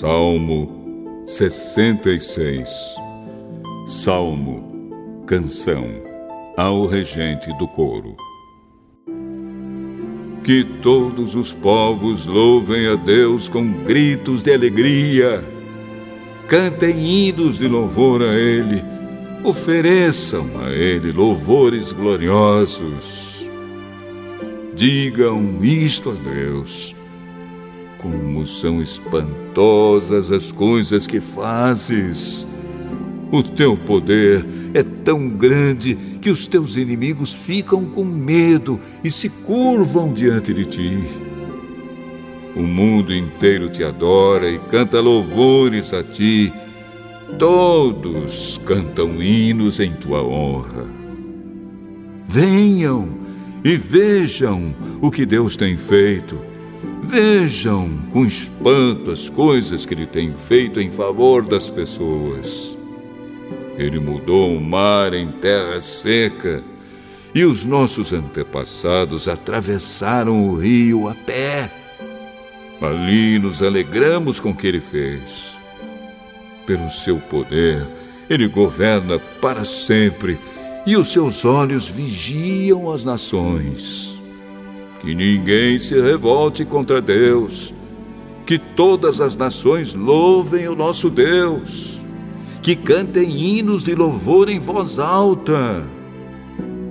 Salmo 66 Salmo Canção ao regente do coro. Que todos os povos louvem a Deus com gritos de alegria. Cantem hinos de louvor a Ele, ofereçam a Ele louvores gloriosos. Digam isto a Deus como são espantosas as coisas que fazes. O teu poder é tão grande que os teus inimigos ficam com medo e se curvam diante de ti. O mundo inteiro te adora e canta louvores a ti. Todos cantam hinos em tua honra. Venham e vejam o que Deus tem feito Vejam com espanto as coisas que ele tem feito em favor das pessoas. Ele mudou o mar em terra seca e os nossos antepassados atravessaram o rio a pé. Ali nos alegramos com o que ele fez. Pelo seu poder, ele governa para sempre e os seus olhos vigiam as nações. Que ninguém se revolte contra Deus. Que todas as nações louvem o nosso Deus. Que cantem hinos de louvor em voz alta.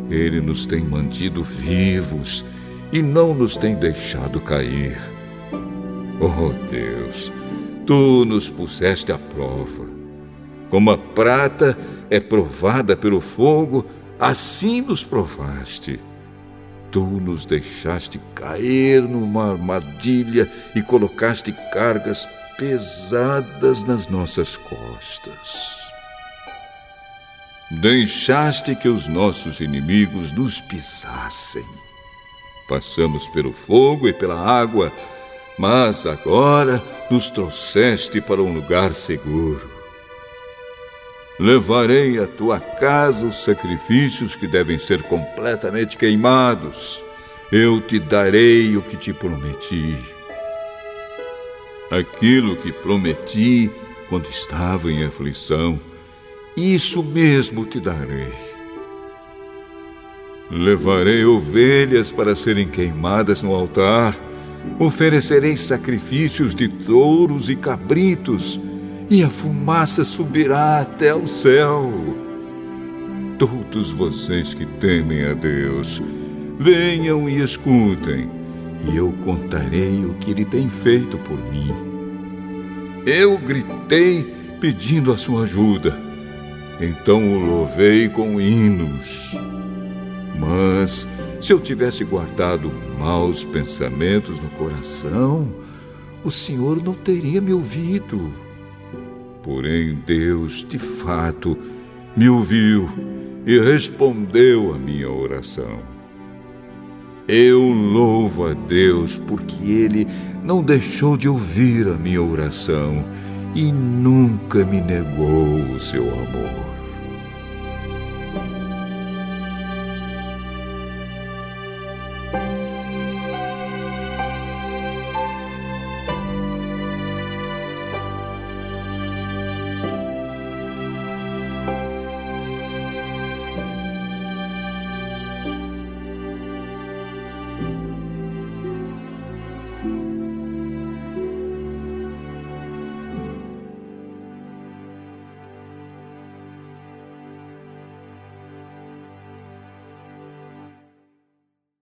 Ele nos tem mantido vivos e não nos tem deixado cair. Oh Deus, tu nos puseste à prova. Como a prata é provada pelo fogo, assim nos provaste. Tu nos deixaste cair numa armadilha e colocaste cargas pesadas nas nossas costas. Deixaste que os nossos inimigos nos pisassem. Passamos pelo fogo e pela água, mas agora nos trouxeste para um lugar seguro. Levarei à tua casa os sacrifícios que devem ser completamente queimados. Eu te darei o que te prometi. Aquilo que prometi quando estava em aflição, isso mesmo te darei. Levarei ovelhas para serem queimadas no altar, oferecerei sacrifícios de touros e cabritos e a fumaça subirá até o céu. Todos vocês que temem a Deus, venham e escutem, e eu contarei o que ele tem feito por mim. Eu gritei pedindo a sua ajuda, então o louvei com hinos. Mas se eu tivesse guardado maus pensamentos no coração, o Senhor não teria me ouvido. Porém, Deus, de fato, me ouviu e respondeu à minha oração. Eu louvo a Deus porque Ele não deixou de ouvir a minha oração e nunca me negou o seu amor.